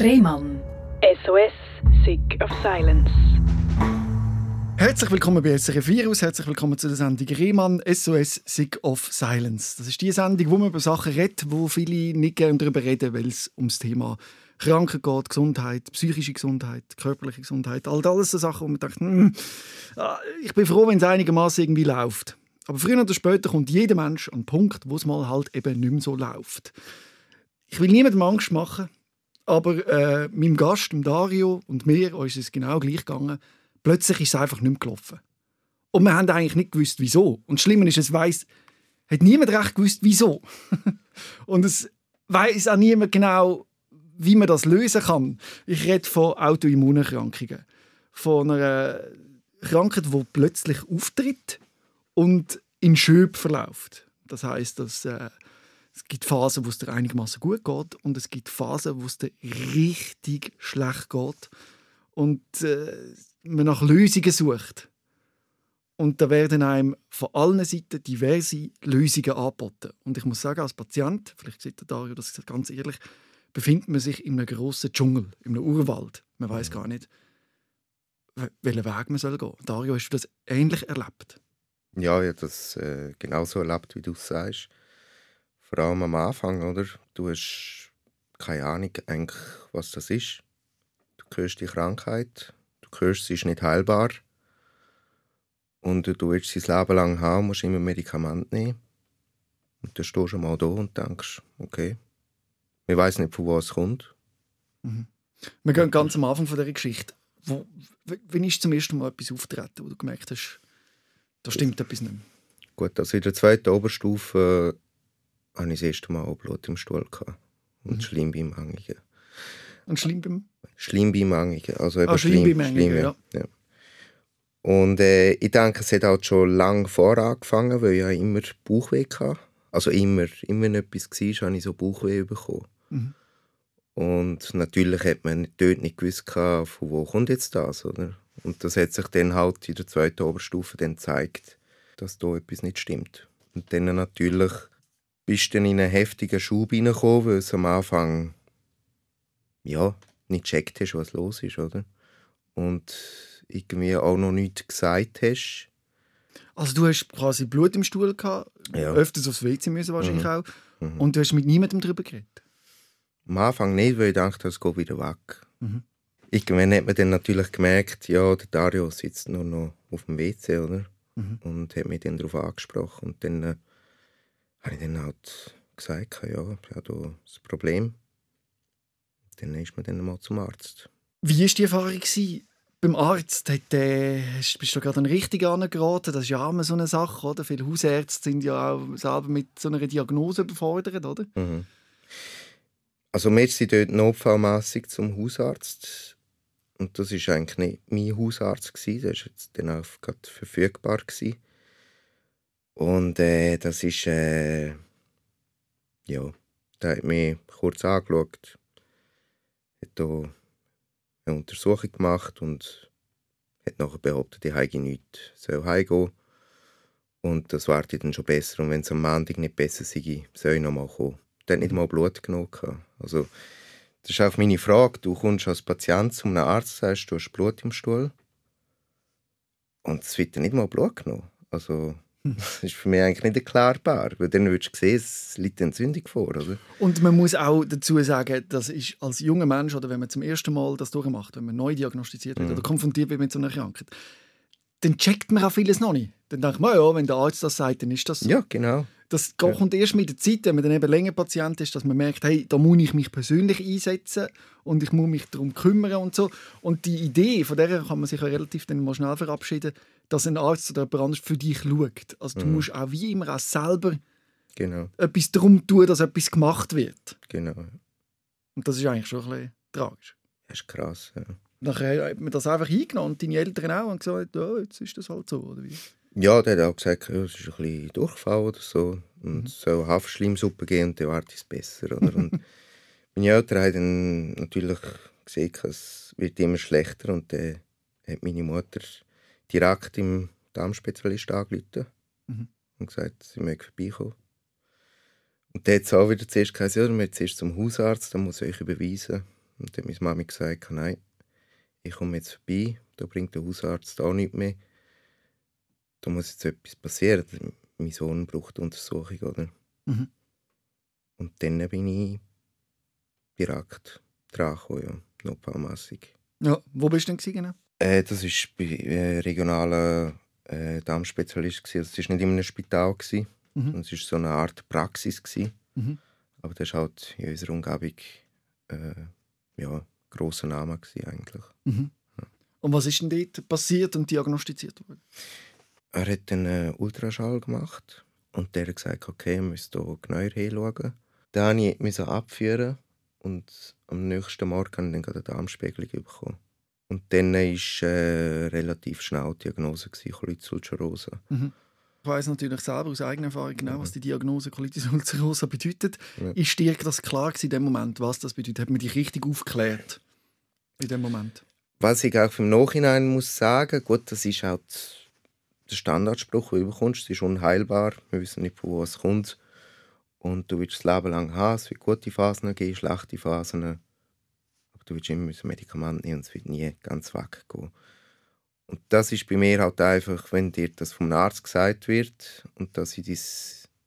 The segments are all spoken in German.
Rehmann. SOS, Sick of Silence. Herzlich willkommen bei SRF Virus, herzlich willkommen zu der Sendung Rehmann SOS Sick of Silence. Das ist die Sendung, wo man über Sachen redet, wo viele nicht gerne darüber reden, weil es ums Thema Kranken geht, Gesundheit, psychische Gesundheit, körperliche Gesundheit, all das so Sachen, wo man denkt, hm, ah, ich bin froh, wenn es einigermaßen irgendwie läuft. Aber früher oder später kommt jeder Mensch an den Punkt, wo es mal halt eben nicht mehr so läuft. Ich will niemandem Angst machen, aber äh, meinem Gast, dem Dario und mir, uns ist es genau gleich gegangen. Plötzlich ist es einfach nicht mehr gelaufen. Und wir haben eigentlich nicht gewusst, wieso. Und schlimmer ist, es weiss, hat niemand recht gewusst, wieso. und es weiß auch niemand genau, wie man das lösen kann. Ich rede von Autoimmunerkrankungen. Von einer Krankheit, die plötzlich auftritt und in Schöb verläuft. Das heißt, dass äh, es gibt Phasen, wo es dir einigermaßen gut geht und es gibt Phasen, wo es dir richtig schlecht geht und äh, man nach Lösungen sucht. Und da werden einem von allen Seiten diverse Lösungen angeboten. Und ich muss sagen, als Patient, vielleicht sieht der Dario das ganz ehrlich, befindet man sich in einem grossen Dschungel, in einem Urwald. Man weiß gar nicht, welchen Weg man soll gehen soll. Dario, hast du das ähnlich erlebt? Ja, ich habe das äh, genauso erlebt, wie du es sagst. Vor allem am Anfang, oder? Du hast keine Ahnung, eigentlich, was das ist. Du hörst die Krankheit, du hörst, sie ist nicht heilbar. Und du willst sie das Leben lang haben, musst immer Medikamente nehmen. Und dann stehst du mal da und denkst, okay, ich weiß nicht, von wo es kommt. Mhm. Wir gehen ganz am Anfang von dieser Geschichte. Wo, wann ist zum ersten Mal etwas auftreten, wo du gemerkt hast, da stimmt etwas nicht mehr? Gut, also in der zweiten Oberstufe hatte ich das erste Mal Blut im Stuhl. Gehabt. Und mhm. Schleimbeimhangungen. Und Schleimbeim? Schleimbeimhangungen. Also eben ah, Schleimbeimhangungen, ja. ja. Und äh, ich denke, es hat halt schon lange vor angefangen, weil ich ja immer Bauchweh hatte. Also immer, immer wenn etwas war, habe ich so Bauchweh bekommen. Mhm. Und natürlich hat man dort nicht gewusst, von wo kommt jetzt das, oder? Und das hat sich dann halt in der zweiten Oberstufe dann gezeigt, dass da etwas nicht stimmt. Und dann natürlich bist du dann in einen heftigen Schub reingekommen, weil du am Anfang ja, nicht gecheckt hast, was los ist, oder? Und irgendwie auch noch nichts gesagt hast. Also du hast quasi Blut im Stuhl gehabt, ja. öfters aufs WC müssen wahrscheinlich mhm. auch. Mhm. Und du hast mit niemandem darüber geredet? Am Anfang nicht, weil ich dachte, es geht wieder weg. Mhm. Irgendwann hat man dann natürlich gemerkt, ja, der Dario sitzt nur noch auf dem WC, oder? Mhm. Und hat mich dann darauf angesprochen. Und dann äh, habe ich dann halt gesagt, ja, ich habe das Problem. Dann ist man dann mal zum Arzt. Wie war die Erfahrung beim Arzt? Hat, äh, bist du gerade richtig angeraten? Das ist ja immer so eine Sache, oder? Viele Hausärzte sind ja auch selber mit so einer Diagnose überfordert, oder? Mhm. Also wir sind dort notfallmässig zum Hausarzt und das war eigentlich nicht mein Hausarzt. Gewesen. Der war jetzt dann auch gerade verfügbar. Gewesen. Und äh, das ist. Äh, ja, der hat mich kurz angeschaut, hat hier eine Untersuchung gemacht und hat nachher behauptet, ich habe nichts, soll heimgehen. Und das warte dann schon besser. Und wenn es am Montag nicht besser sei, soll ich noch mal kommen. Der hat nicht mal Blut genommen. Also, das ist auch meine Frage. Du kommst als Patient zu einem Arzt, sagst, du hast Blut im Stuhl. Und es wird nicht mal Blut genommen. Also, das ist für mich eigentlich nicht erklärbar, weil dann würdest du sehen, es liegt Entzündung vor. Oder? Und man muss auch dazu sagen, das ist als junger Mensch oder wenn man zum ersten Mal das durchmacht, wenn man neu diagnostiziert wird mhm. oder konfrontiert wird mit so einer Krankheit, dann checkt man auch vieles noch nicht. Dann denkt man, ja, wenn der Arzt das sagt, dann ist das so. Ja, genau. Das kommt erst mit der Zeit, wenn man dann eben länger Patient ist, dass man merkt, hey, da muss ich mich persönlich einsetzen und ich muss mich darum kümmern und so. Und die Idee, von der kann man sich ja relativ dann mal schnell verabschieden, dass ein Arzt oder jemand anderes für dich schaut. Also du mhm. musst auch wie immer auch selber genau. etwas darum tun, dass etwas gemacht wird. Genau. Und das ist eigentlich schon ein bisschen tragisch. Das ist krass, ja. Nachher hat man das einfach eingenommen und deine Eltern auch und gesagt, ja, jetzt ist das halt so, oder wie? Ja, der hat auch gesagt, ja, es ist ein bisschen Durchfall oder so. Und es mhm. soll Haferschleimsuppe geben und dann wird es besser. Oder? Und meine Eltern haben dann natürlich gesehen, es wird immer schlechter. Und dann hat meine Mutter direkt im Darmspezialist angerufen mhm. und gesagt, sie möge vorbeikommen. Und der hat es auch wieder zuerst gesagt, ja, wir zuerst zum Hausarzt, dann muss ich euch überweisen. Und dann hat meine Mami gesagt, nein, ich komme jetzt vorbei, da bringt der Hausarzt auch nicht mehr. Da muss jetzt etwas passieren. Mein Sohn braucht Untersuchung, oder? Mhm. Und dann bin ich direkt dran gekommen, ja, notfallmässig. Ja, wo bist du denn genau? Äh, das war bei äh, regionalen äh, Darmspezialist. gewesen. Also, es war nicht in einem Spital. Gewesen. Mhm. Es war so eine Art Praxis. Mhm. Aber das war halt in unserer Umgebung äh, ja, ein grosser Name eigentlich. Mhm. Und was ist denn dort passiert und diagnostiziert worden? Er hat einen Ultraschall gemacht und der hat gesagt, okay, wir müssen hier genauer hinschauen. Dann musste ich abführen und am nächsten Morgen habe ich dann eine Darmspiegelung bekommen. Und dann war äh, relativ schnell die Diagnose Colitis ulcerosa. Mhm. Ich weiss natürlich selber aus eigener Erfahrung genau, was die Diagnose Colitis ulcerosa bedeutet. Ja. Ist dir das klar in dem Moment, was das bedeutet? Hat man dich richtig aufgeklärt in dem Moment? Was ich auch im Nachhinein muss sagen, gut, das ist halt der Standardspruch, den du bekommst. Es ist unheilbar, wir wissen nicht, von wo es kommt. Und du willst das Leben lang haben. Es wird gute Phasen geben, schlechte Phasen. Du willst immer mit Medikament nehmen und es wird nie ganz weggehen. Und das ist bei mir halt einfach, wenn dir das vom Arzt gesagt wird und das in dein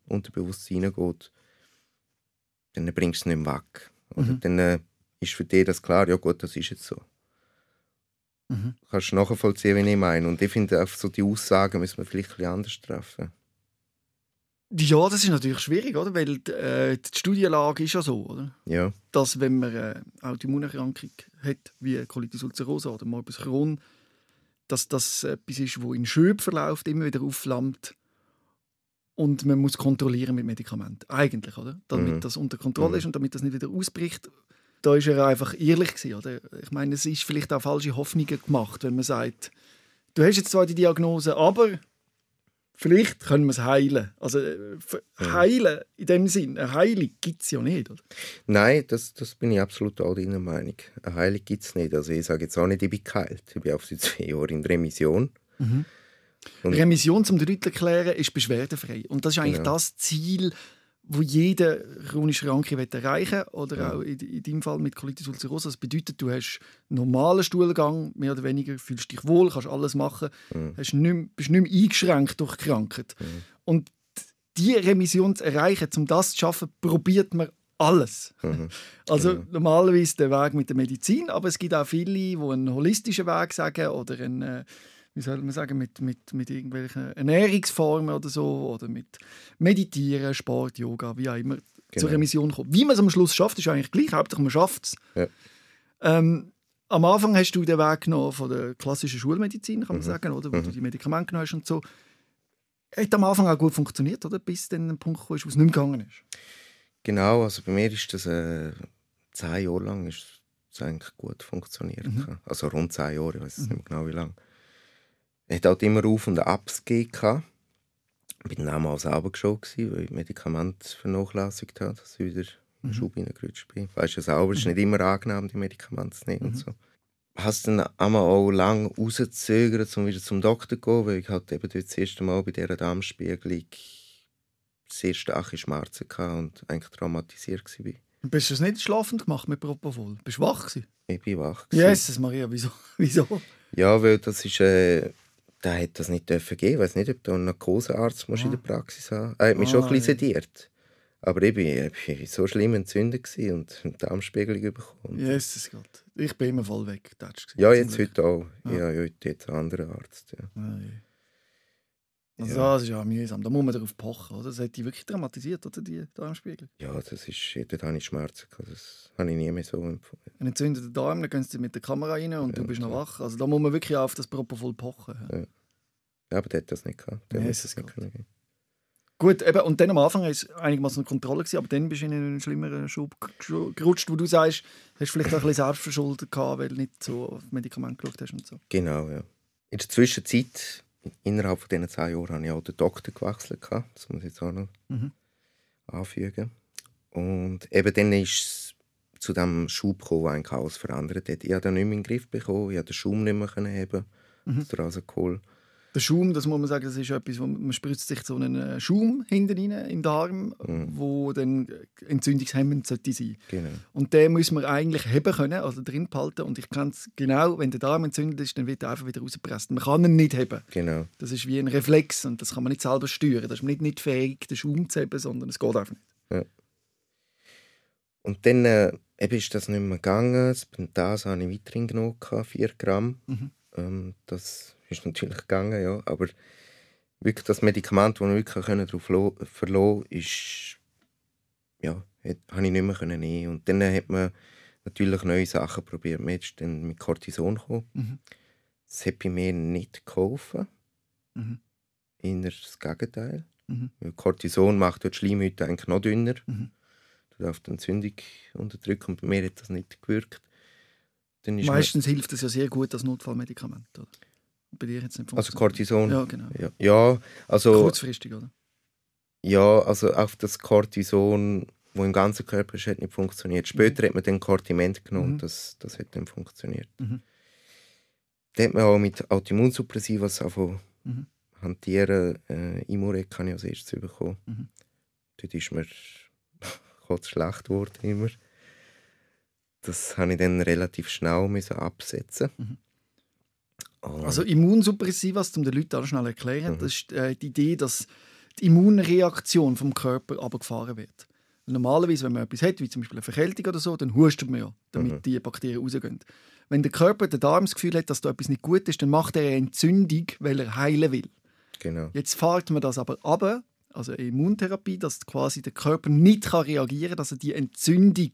Unterbewusstsein hineingeht, dann bringst du es nicht mehr weg. Oder Mhm. dann äh, ist für dich das klar, ja gut, das ist jetzt so Mhm. kannst du nachvollziehen, wie ich meine. Und ich finde, auf so die Aussagen müssen wir vielleicht ein bisschen anders treffen. Ja, das ist natürlich schwierig, oder? Weil äh, die Studienlage ist ja so, oder? Ja, dass wenn man eine Autoimmunerkrankung hat, wie Colitis ulcerosa oder Morbus Crohn, dass das etwas ist, wo in Schüben verläuft, immer wieder aufflammt und man muss kontrollieren mit Medikamenten. Eigentlich, oder? Damit Mhm. das unter Kontrolle Mhm. ist und damit das nicht wieder ausbricht. Da ist er einfach ehrlich gewesen, oder? Ich meine, es ist vielleicht auch falsche Hoffnungen gemacht, wenn man sagt, du hast jetzt zwar die Diagnose, aber vielleicht können wir es heilen. Also äh, Mhm. heilen in dem Sinn, eine Heilung gibt es ja nicht, oder? nein, das, das bin ich absolut auch deiner Meinung. Eine Heilung gibt es nicht. Also ich sage jetzt auch nicht, ich bin geheilt. Ich bin auf seit zwei Jahren in Remission. Und- Remission, zum deutlich erklären, ist beschwerdefrei. Und das ist eigentlich Genau. das Ziel, wo jeder chronische Kranke will erreichen oder Ja. auch in, in deinem Fall mit Colitis ulcerosa. Das bedeutet, du hast einen normalen Stuhlgang, mehr oder weniger, fühlst dich wohl, kannst alles machen, Mhm. hast nicht, mehr- bist nicht mehr eingeschränkt durch die Krankheit. Mhm. Und die Remission zu erreichen, um das zu schaffen, probiert man alles. Mhm. Also Genau. normalerweise der Weg mit der Medizin, aber es gibt auch viele, die einen holistischen Weg sagen oder einen, äh, wie soll man sagen, mit, mit, mit irgendwelchen Ernährungsformen oder so oder mit Meditieren, Sport, Yoga, wie auch immer zur Genau. Remission kommen. Wie man es am Schluss schafft, ist eigentlich gleich. Hauptsache man schafft es. Ja. Ähm, am Anfang hast du den Weg genommen von der klassischen Schulmedizin, kann man Mhm. sagen, oder? wo Mhm. du die Medikamente genommen hast und so. Hat am Anfang auch gut funktioniert, oder? bis dann ein Punkt kam, wo es nicht mehr gegangen ist. Genau, also bei mir ist das äh, zehn Jahre lang ist das eigentlich gut funktioniert. Mhm. Also rund zehn Jahre, ich weiß nicht mehr genau wie lange. Es hat halt immer Auf- und Abs gegeben. Ich war geschaut, gewesen, weil ich Medikamente vernachlässigt habe, dass ich wieder in den Schub reingerutscht bin. Weißt du selber, es ist nicht immer angenehm, die Medikamente zu nehmen und so. Es dann einmal auch lange rausgezögert, um wieder zum Doktor zu gehen, weil ich halt eben das erste Mal bei dieser Darmspiegelung sehr starke Schmerzen hatte und eigentlich traumatisiert war. Bist du es nicht schlafend gemacht mit Propofol? Bist du wach gewesen? Ich bin wach. gewesen. Jesus Maria, wieso? wieso? Ja, weil das ist, äh, der hat das nicht dürfen geben. Ich weiß nicht, ob du einen Narkosearzt musst in Ah. der Praxis haben. Er hat mich schon Ah, ein bisschen ja. sediert. Aber ich bin so schlimm entzündet und eine Darmspiegelung bekommen. Jesus Gott. Ich bin immer voll weg. Ja, jetzt heute auch. Ja. Ja, ja heute jetzt einen anderen Arzt. Ja. Also Ja. das ist ja mühsam. Da muss man darauf pochen. Oder? Das hat dich wirklich dramatisiert, oder? Die Darmspiegel. ja, das ist, dort hatte ich Schmerzen. gehabt. Das habe ich nie mehr so empfunden. Ein entzündeter Darm, dann gehen sie mit der Kamera rein und du Ja, bist noch wach. Also da muss man wirklich auf das Propofol pochen. Ja. Ja, aber der hat das nicht gehabt. Der Nee, das nicht gut. können. Gut, eben, und dann am Anfang war es einigermaßen eine Kontrolle, gewesen, aber dann bist du in einen schlimmeren Schub ge- gerutscht, wo du sagst, hast vielleicht auch ein bisschen selbstverschuldet gehabt, weil du nicht so auf Medikamente geschaut hast und so. Genau, ja. In der Zwischenzeit, innerhalb von diesen zehn Jahren, habe ich auch den Doktor gewechselt. Das muss ich jetzt auch noch Mhm. anfügen. Und eben dann ist es zu dem Schub gekommen, der eigentlich alles verändert hat. Ich habe den nicht mehr in den Griff bekommen, ich konnte den Schaum nicht mehr heben, Mhm. aus der Rasenkohl. Der Schaum, das muss man sagen, das ist etwas, wo man spritzt sich so einen äh, Schaum hinten rein in den Darm, Mhm. wo dann entzündungshemmend sollte sein. Genau. Und den muss man eigentlich heben können, also drin behalten. Und ich kann es genau, wenn der Darm entzündet ist, dann wird er einfach wieder rausgepresst. Man kann ihn nicht heben. Genau. Das ist wie ein Reflex und das kann man nicht selber steuern. Das ist man nicht, nicht fähig, den Schaum zu heben, sondern es geht einfach nicht. Und dann äh, eben ist das nicht mehr gegangen. Das Pentas habe ich weiterhin genommen, 4 Gramm. Mhm. Ähm, das ist natürlich gegangen, ja. Aber wirklich das Medikament, das wir wirklich können darauf lo- verlassen ist, ja, habe ich nicht mehr können nehmen. Und dann hat man natürlich neue Sachen probiert. Man ist dann mit Cortison gekommen. Mhm. Das hat bei mir nicht geholfen. Mhm. Eher das Gegenteil. Mhm. Weil Cortison macht die Schleimhäute eigentlich noch dünner. Mhm. Tut auf die Entzündung unterdrücken. Und bei mir hat das nicht gewirkt. Meistens hilft es ja sehr gut als Notfallmedikament. Oder? Bei dir jetzt nicht also funktioniert. Cortison. Ja, genau. Ja, ja, also, Kurzfristig, oder? ja, also auf das Cortison, wo im ganzen Körper ist, hat nicht funktioniert. Später hat man dann Cortiment genommen, Mhm. das, das hat dann funktioniert. Mhm. Dann hat man auch mit Autoimmunsuppressivas angefangen Mhm. hantieren. Äh, Imurec habe ich als erstes bekommen. Mhm. Dort ist mir kurz schlecht geworden immer. Das habe ich dann relativ schnell müssen absetzen. Mhm. Und- Also Immunsuppressivas, um den Leuten auch schnell erklären, Mhm. das ist äh, die Idee, dass die Immunreaktion vom Körper abgefahren wird. Normalerweise, wenn man etwas hat, wie zum Beispiel eine Verkältung oder so, dann hustet man ja, damit Mhm. die Bakterien rausgehen. Wenn der Körper, der Darm das Gefühl hat, dass da etwas nicht gut ist, dann macht er eine Entzündung, weil er heilen will. genau. Jetzt fährt man das aber ab, also eine Immuntherapie, dass quasi der Körper nicht kann reagieren kann, dass er die Entzündung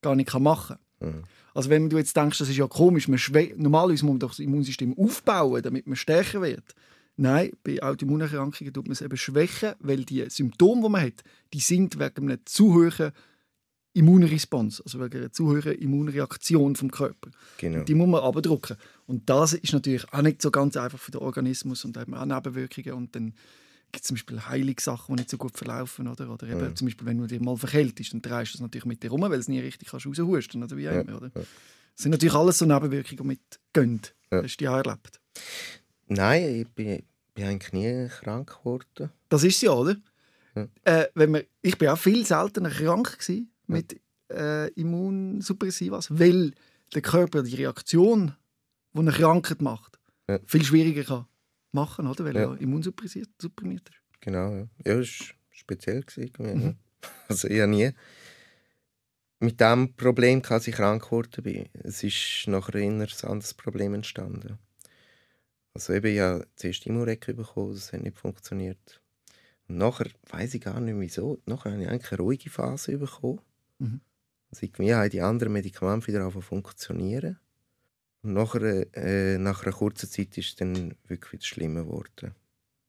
gar nicht machen kann. Mhm. Also wenn du jetzt denkst, das ist ja komisch, man normalerweise muss man doch das Immunsystem aufbauen, damit man stärker wird. Nein, bei Autoimmunerkrankungen tut man es eben schwächen, weil die Symptome, die man hat, die sind wegen einer zu hohen Immunresponse, also wegen einer zu hohen Immunreaktion vom Körper. genau. Die muss man abdrucken. Und das ist natürlich auch nicht so ganz einfach für den Organismus und hat auch Nebenwirkungen und dann zum Beispiel Heilungssachen, die nicht so gut verlaufen. Oder, oder eben Ja. zum Beispiel, wenn du dir mal verkältest, dann drehst du es natürlich mit dir rum, weil du es nie richtig kannst raushusten oder wie auch Ja, immer. Oder? Das sind natürlich alles so Nebenwirkungen, die mitgehen. Ja. Hast du die auch erlebt? Nein, ich bin, bin eigentlich nie krank geworden. Das ist ja, oder? Ja. Äh, wenn man, ich bin auch viel seltener krank gewesen mit äh, Immunsuppressivas, weil der Körper die Reaktion, die eine Krankheit macht, Ja. viel schwieriger kann machen, oder? Weil Ja. er immunsupprimiert supprimiert ist. Genau, ja. Ja, das war speziell. Gewesen, Mhm. Also ich habe nie mit dem Problem, dass ich krank geworden bin. Es ist nachher eher ein anderes Problem entstanden. Also eben, ich habe zuerst Imurec bekommen, das hat nicht funktioniert. Und nachher weiß ich gar nicht wieso. Nachher habe ich eigentlich eine ruhige Phase bekommen. Mhm. Also irgendwie haben die anderen Medikamente wieder angefangen funktionieren. Und nachher, äh, nach einer kurzen Zeit ist es dann wirklich wieder schlimmer geworden.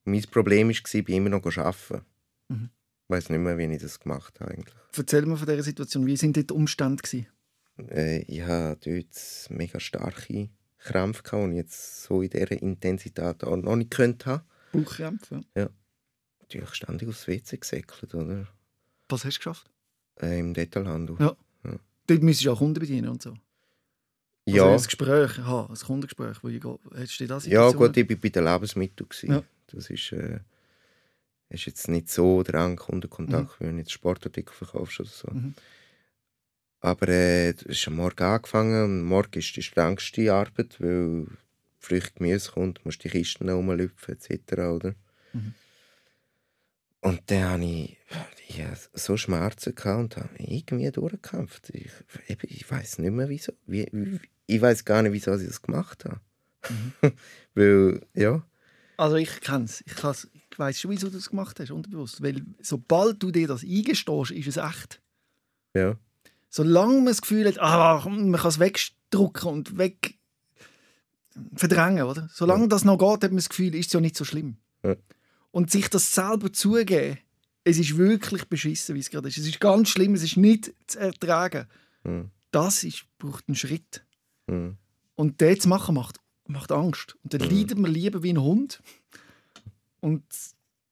Mein Problem war, ich immer noch arbeiten. Mhm. Ich weiß nicht mehr, wie ich das gemacht habe. Eigentlich. Erzähl mir von dieser Situation. Wie sind dort die Umstände? Gewesen? Äh, ich hatte dort mega starke Krämpfe, gehabt, die ich jetzt so in dieser Intensität auch noch nicht könnte haben. Bauchkrämpfe? Ja. Natürlich ständig aufs WC gesäckelt, oder? Was hast du geschafft? Äh, Im Detailhandel. Ja. Dort müsstest du auch Kunden bedienen und so. Also ja, ein Gespräch, aha, ein Kundengespräch. Wo ich. Hättest du das ja gut, ich war bei den Lebensmitteln. Ja. Das ist, äh, ist jetzt nicht so der enge Kundenkontakt, wie wenn du jetzt Sportartikel verkaufst oder so. Mhm. Aber äh, es ist am Morgen angefangen und morgen ist die strengste Arbeit, weil Früchte Gemüse kommt, musst die Kisten rumlüpfen etc. Oder? Mhm. Und dann hatte ich, ich hatte so Schmerzen gehabt und habe irgendwie durchgekämpft. Ich, ich weiß nicht mehr wieso. Wie, wie, ich weiß gar nicht, wieso ich das gemacht habe. Mhm. weil, ja, Also ich kenne es. Ich, kann's- ich weiß schon, wieso du das gemacht hast, unterbewusst. Weil sobald du dir das eingestehst, ist es echt. ja, Solange man das Gefühl hat, ah, man kann es wegdrucken und weg verdrängen, oder? Solange Ja. das noch geht, hat man das Gefühl, ist es ja nicht so schlimm. Ja. Und sich das selber zugeben, es ist wirklich beschissen, wie es gerade ist. Es ist ganz schlimm, es ist nicht zu ertragen. hm, Das ist, braucht einen Schritt. Hm, Und das zu machen macht, macht Angst. Und dann Mhm. leidet man lieber wie ein Hund und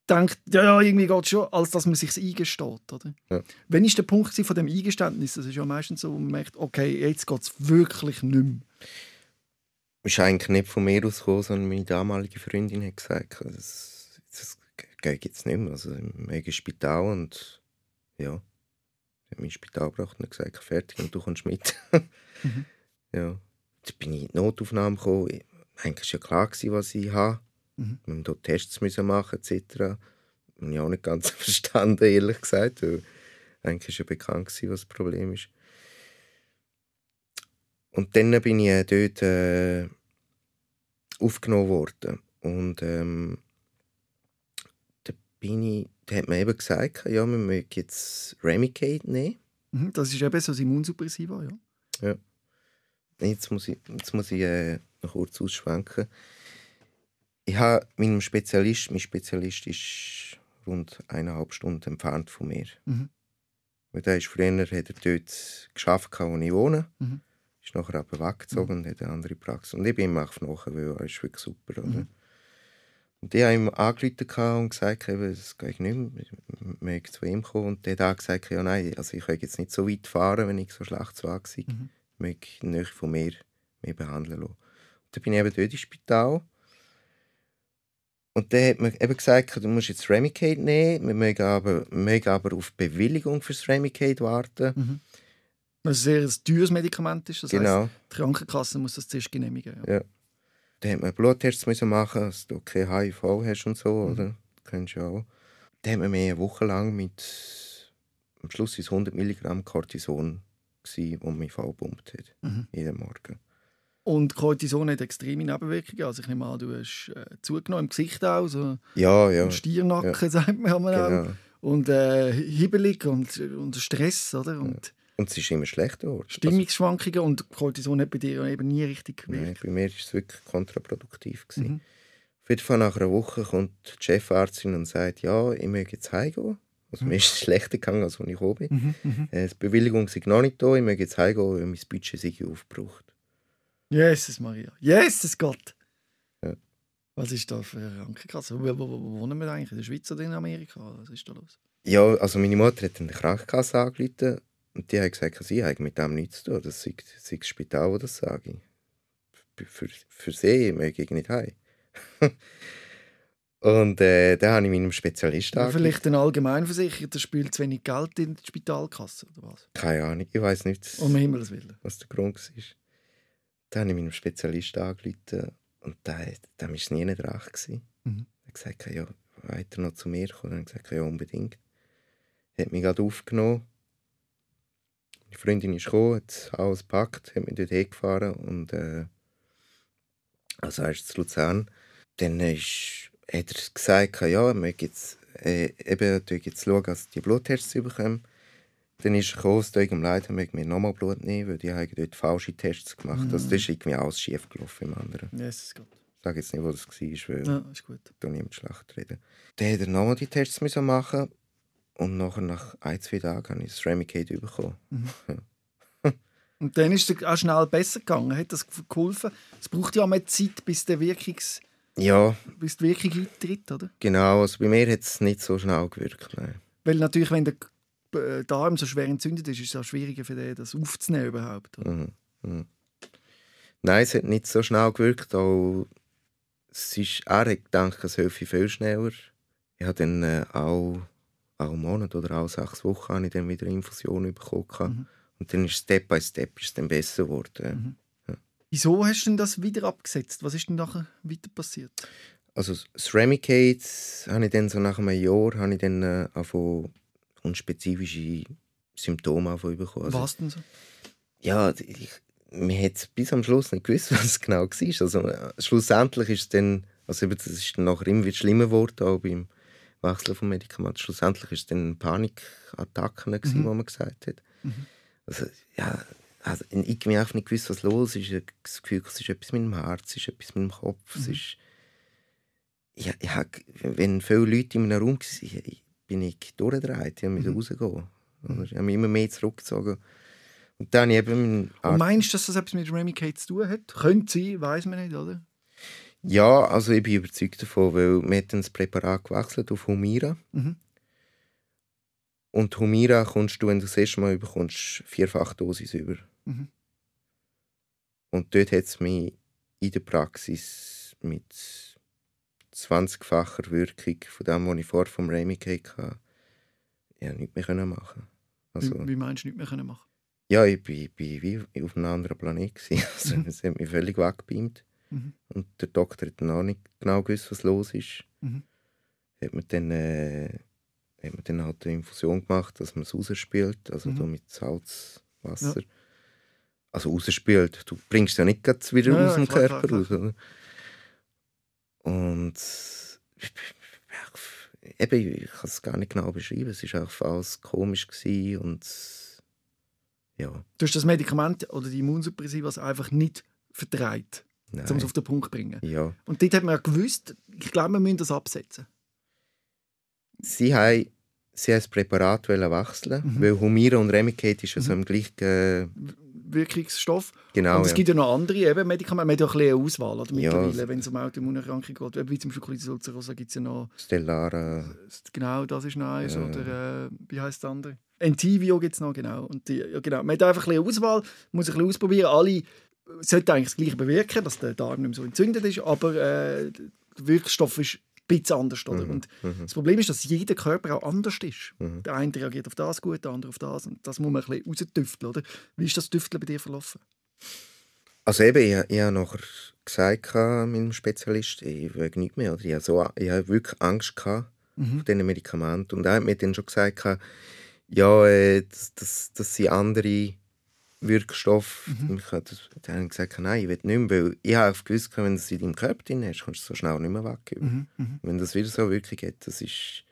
denkt, ja, ja irgendwie geht es schon, als dass man sich eingesteht. Oder? Ja. Wenn ist der Punkt von dem Eingeständnis? Das ist ja meistens so, wo man merkt, okay, jetzt geht es wirklich nicht mehr. ist eigentlich nicht von mir ausgekommen, sondern meine damalige Freundin hat gesagt, das, das geht jetzt nicht mehr. Also im Spital und ja, hat mein Spital gebracht und gesagt, fertig und du kommst mit. mhm. Ja, dann bin ich in die Notaufnahme gekommen. Eigentlich war ja klar, was ich habe. Mhm. Wir mussten Tests machen etc. Das habe ich auch nicht ganz verstanden, ehrlich gesagt. Weil eigentlich war ja bekannt, was das Problem ist. Und dann bin ich äh, dort äh, aufgenommen worden. Und ähm, da bin ich, da hat man eben gesagt, ja, wir mögen jetzt Remicade nehmen. Mhm, das ist eben so ein Immunsuppressiva, ja. Ja. Jetzt muss ich, jetzt muss ich äh, noch kurz ausschwenken. Ich habe meinem Spezialist, mein Spezialist ist rund eineinhalb Stunden entfernt von mir. Mhm. Weil der ist früher hat er dort geschafft, wo ich wohne. Mhm. Ist nachher aber weggezogen mhm. und hat eine andere Praxis. Und ich bin ihm auch nachher, weil er ist wirklich super. Oder? Mhm. Und ich habe ihm angerufen und gesagt, es geht nicht mehr, ich möchte zu ihm kommen. Und der hat auch gesagt, ja nein, also ich kann jetzt nicht so weit fahren, wenn ich so schlecht war. Mhm. Ich möchte nicht von mir mehr behandeln lassen. Und dann bin ich eben dort ins Spital. Und dann hat man eben gesagt, du musst jetzt Remicade nehmen, wir mögen aber, wir mögen aber auf Bewilligung fürs Remicade warten. Mhm. Was ein sehr teures Medikament ist. Das genau. Heisst, die Krankenkasse muss das zuerst genehmigen. Ja. ja. Dann hat man Bluttests müssen machen, dass du kein HIV hast und so, mhm. oder? Das kennst du auch. Dann hat man mir eine Woche lang mit, am Schluss ist 100 Milligramm Cortison, gewesen, das mich vollpumpt hat. Mhm. Jeden Morgen. Und Cortison hat extreme Nebenwirkungen. Also ich nehme an, du hast äh, zugenommen im Gesicht auch, so ja, ja. Stiernacken, ja. sagt man genau. auch. Und äh, hibbelig und, und Stress, oder? Und, ja. und es ist immer schlechter geworden. Stimmungsschwankungen und Cortison hat bei dir eben nie richtig gewirkt. Nein, bei mir war es wirklich kontraproduktiv. Mhm. Auf jeden Fall nach einer Woche kommt die Chefarztin und sagt, ja, ich möchte jetzt heimgehen. Also mir ist es schlechter gegangen, als als ich gekommen bin. Mhm, mhm. Äh, die Bewilligung ist noch nicht da, ich möchte jetzt heimgehen, weil mein Budget sich aufgebraucht. Jesus Maria. Jesus Gott. Ja. Was ist da für eine Krankenkasse? Wo, wo, wo, wohnen wir eigentlich? In der Schweiz oder in Amerika? Was ist da los? Ja, also meine Mutter hat eine Krankenkasse angerufen und die hat gesagt, sie hat mit dem nichts zu tun. Das ist, das Spital, das sage. Für, für sie möchte ich nicht heim. und äh, dann habe ich meinem Spezialisten ja, Vielleicht ein Allgemeinversicherter spielt zu wenig Geld in die Spitalkasse, oder was? Keine Ahnung, ich weiß nicht, um Himmels Willen. was der Grund ist. Dann habe ich meinem Spezialisten angerufen und da war es nie dran. Mhm. Er hat gesagt, ja, weiter noch zu mir kommen. Er hat gesagt, ja, unbedingt. Er hat mich gerade aufgenommen. Meine Freundin ist gekommen, hat alles gepackt, hat mich dort hingefahren und äh, also erst zu Luzern. Dann ist, hat er gesagt, ja, er möchte jetzt, äh, eben, jetzt schauen, dass die Bluttests bekommen. Dann ist er gekommen, irgendeinem Leid haben mir nochmal Blut nehmen, weil die haben dort falsche Tests gemacht. Mhm. Also das ist irgendwie alles schief gelaufen im anderen. Jesus Gott. Ich sage jetzt nicht, wo das war, weil ja, ist gut. da niemand schlecht reden. Dann hat er nochmal die Tests müssen machen und nachher nach ein, zwei Tagen habe ich das Remicade bekommen. Mhm. und dann ist es auch schnell besser gegangen. Hat das geholfen? Es braucht ja auch mehr Zeit, bis der Wirkungs... Ja. Bis die Wirkung eintritt, oder? Genau, also bei mir hat es nicht so schnell gewirkt. Nein. Weil natürlich, wenn der äh, Darm so schwer entzündet ist, ist es auch schwieriger für den, das aufzunehmen überhaupt. Mhm. Mhm. Nein, es hat nicht so schnell gewirkt. Auch es ist, er hat gedacht, es helfe viel schneller. Ich habe dann äh, auch, auch Monat oder auch sechs Wochen habe ich dann wieder Infusion bekommen. Mhm. Und dann ist Step by Step ist dann besser geworden. Mhm. Wieso hast du denn das wieder abgesetzt? Was ist denn nachher weiter passiert? Also das Remicade habe ich dann so nach einem Jahr habe ich dann, äh, und spezifische Symptome bekommen. Also, was denn so? Ja, ich, man hat bis am Schluss nicht gewusst, was es genau war. Also, äh, schlussendlich ist es dann, also das ist dann nachher immer wieder schlimmer geworden, auch beim Wechseln von Medikamenten. Schlussendlich ist es dann Panikattacken, mhm. wo man gesagt hat. Mhm. Also, ja, also, ich habe einfach nicht gewusst, was los ist. Ich habe das Gefühl, es ist etwas mit dem Herz, es ist etwas mit dem Kopf. Mhm. Es ist, ja, ich, wenn viele Leute in einem Raum waren, bin ich durchgedreht. Ich musste mhm. rausgehen. Oder? Ich habe mich immer mehr zurückgezogen. Und dann eben Und meinst du, dass das etwas mit Remicade zu tun hat? Könnte sein, weiß man nicht, oder? Ja, also ich bin überzeugt davon, weil wir haben das Präparat gewechselt auf Humira. Mhm. Und Humira kommst du, wenn du das erste Mal bekommst, vierfach Dosis über. Mhm. Und dort hat es mich in der Praxis mit 20-facher Wirkung von dem, was ich vorher vom Remicade hatte, ja, nichts mehr machen also, wie, wie meinst du nicht mehr können machen? Ja, ich war wie auf einem anderen Planet. Also, mhm. Es hat mich völlig weggebeamt. Mhm. Und der Doktor hat dann auch nicht genau gewusst, was los ist. Mhm. Hat mir dann, äh, hat mir dann halt eine Infusion gemacht, dass man es rausspielt, also mhm. mit Salzwasser. Ja. Also rausspielt. Du bringst ja nicht wieder ja, aus dem klar, Körper klar, raus. Und eben, ich kann es gar nicht genau beschreiben. Es war einfach alles komisch und ja. Du hast das Medikament oder die Immunsuppressiva einfach nicht vertreibt, um es auf den Punkt zu bringen. Ja. Und dort hat man ja gewusst, ich glaube, wir müssen das absetzen. Sie haben, sie das Präparat wechseln, mhm. weil Humira und Remicade ist ja mhm. so im gleichen Wirkungsstoff. Genau, und es ja. gibt ja noch andere eben Medikamente. Man hat ja ein bisschen Auswahl oder, mittlerweile, ja, wenn es um Autoimmunerkrankungen geht. Wie zum Beispiel Colitis ulcerosa gibt es ja noch... Stellara. Genau, das ist noch eins. Ja. Oder äh, wie heißt das andere? Entivio gibt es noch, genau. Und die, ja, genau. Man hat einfach ein bisschen Auswahl, muss ein bisschen ausprobieren. Alle sollten eigentlich das Gleiche bewirken, dass der Darm nicht mehr so entzündet ist, aber äh, der Wirkstoff ist bisschen anders. Oder? Mhm. Und mhm. das Problem ist, dass jeder Körper auch anders ist. Mhm. Der eine reagiert auf das gut, der andere auf das. Und das muss man ein bisschen rausdüfteln. Oder? Wie ist das Düfteln bei dir verlaufen? Also eben, ich, ich habe nachher gesagt meinem Spezialist, ich will nicht mehr. Oder ich, habe so, ich habe wirklich Angst gehabt mhm. vor diesen Medikamenten. Und er hat mir dann schon gesagt, ja, äh, das, das, das sind andere Wirkstoff. Mhm. Ich habe dann gesagt, nein, ich will nicht mehr, weil ich habe gewusst, wenn du es in deinem Körper drin hast, kannst du es so schnell nicht mehr weggeben. Mhm. Mhm. Wenn das wieder so Wirkung hat, das ist,